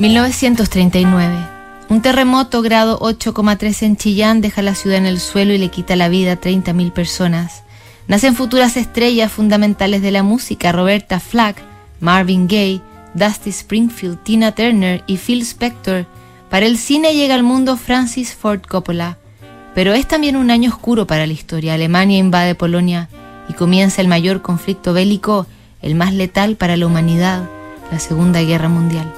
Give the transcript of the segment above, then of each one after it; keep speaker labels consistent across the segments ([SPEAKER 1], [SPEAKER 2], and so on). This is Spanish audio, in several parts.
[SPEAKER 1] 1939. Un terremoto grado 8,3 en Chillán deja la ciudad en el suelo y le quita la vida a 30.000 personas. Nacen futuras estrellas fundamentales de la música, Roberta Flack, Marvin Gaye, Dusty Springfield, Tina Turner y Phil Spector. Para el cine llega al mundo Francis Ford Coppola. Pero es también un año oscuro para la historia. Alemania invade Polonia y comienza el mayor conflicto bélico, el más letal para la humanidad, la Segunda Guerra Mundial.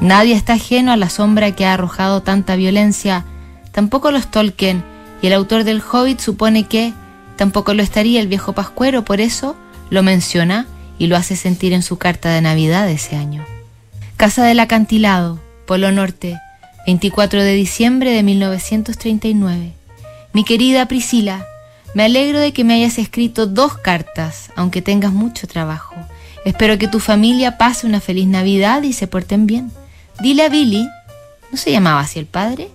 [SPEAKER 1] Nadie está ajeno a la sombra que ha arrojado tanta violencia, tampoco los Tolkien, y el autor del Hobbit supone que tampoco lo estaría el viejo Pascuero, por eso lo menciona y lo hace sentir en su carta de Navidad de ese año. Casa del Acantilado, Polo Norte, 24 de diciembre de 1939. Mi querida Priscila, me alegro de que me hayas escrito dos cartas, aunque tengas mucho trabajo. Espero que tu familia pase una feliz Navidad y se porten bien. Dile a Billy, ¿no se llamaba así el padre?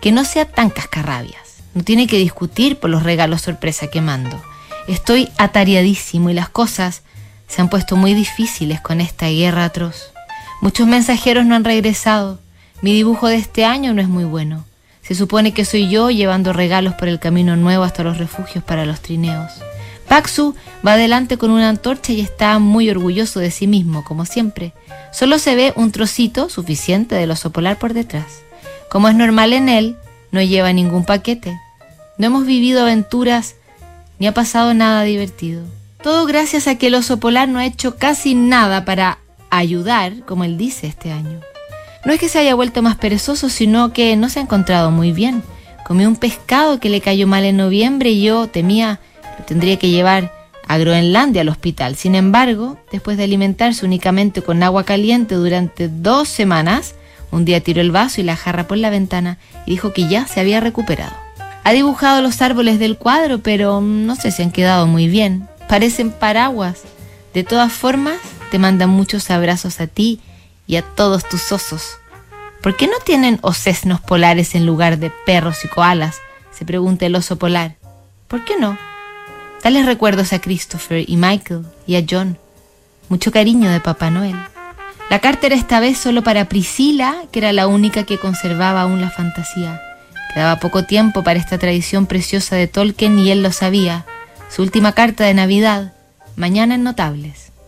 [SPEAKER 1] Que no sea tan cascarrabias. No tiene que discutir por los regalos sorpresa que mando. Estoy atareadísimo y las cosas se han puesto muy difíciles con esta guerra atroz. Muchos mensajeros no han regresado. Mi dibujo de este año no es muy bueno. Se supone que soy yo llevando regalos por el camino nuevo hasta los refugios para los trineos. Paxu va adelante con una antorcha y está muy orgulloso de sí mismo, como siempre. Solo se ve un trocito suficiente del oso polar por detrás. Como es normal en él, no lleva ningún paquete. No hemos vivido aventuras ni ha pasado nada divertido. Todo gracias a que el oso polar no ha hecho casi nada para ayudar, como él dice este año. No es que se haya vuelto más perezoso, sino que no se ha encontrado muy bien. Comió un pescado que le cayó mal en noviembre y yo temía tendría que llevar a Groenlandia al hospital. Sin embargo, después de alimentarse únicamente con agua caliente durante dos semanas, un día tiró el vaso y la jarra por la ventana y dijo que ya se había recuperado. Ha dibujado los árboles del cuadro, pero no sé si han quedado muy bien. Parecen paraguas. De todas formas, te mandan muchos abrazos a ti y a todos tus osos. ¿Por qué no tienen osesnos polares en lugar de perros y koalas? se pregunta el oso polar. ¿Por qué no? Tales recuerdos a Christopher y Michael y a John. Mucho cariño de Papá Noel. La carta era esta vez solo para Priscila, que era la única que conservaba aún la fantasía. Quedaba poco tiempo para esta tradición preciosa de Tolkien y él lo sabía. Su última carta de Navidad, mañana en Notables.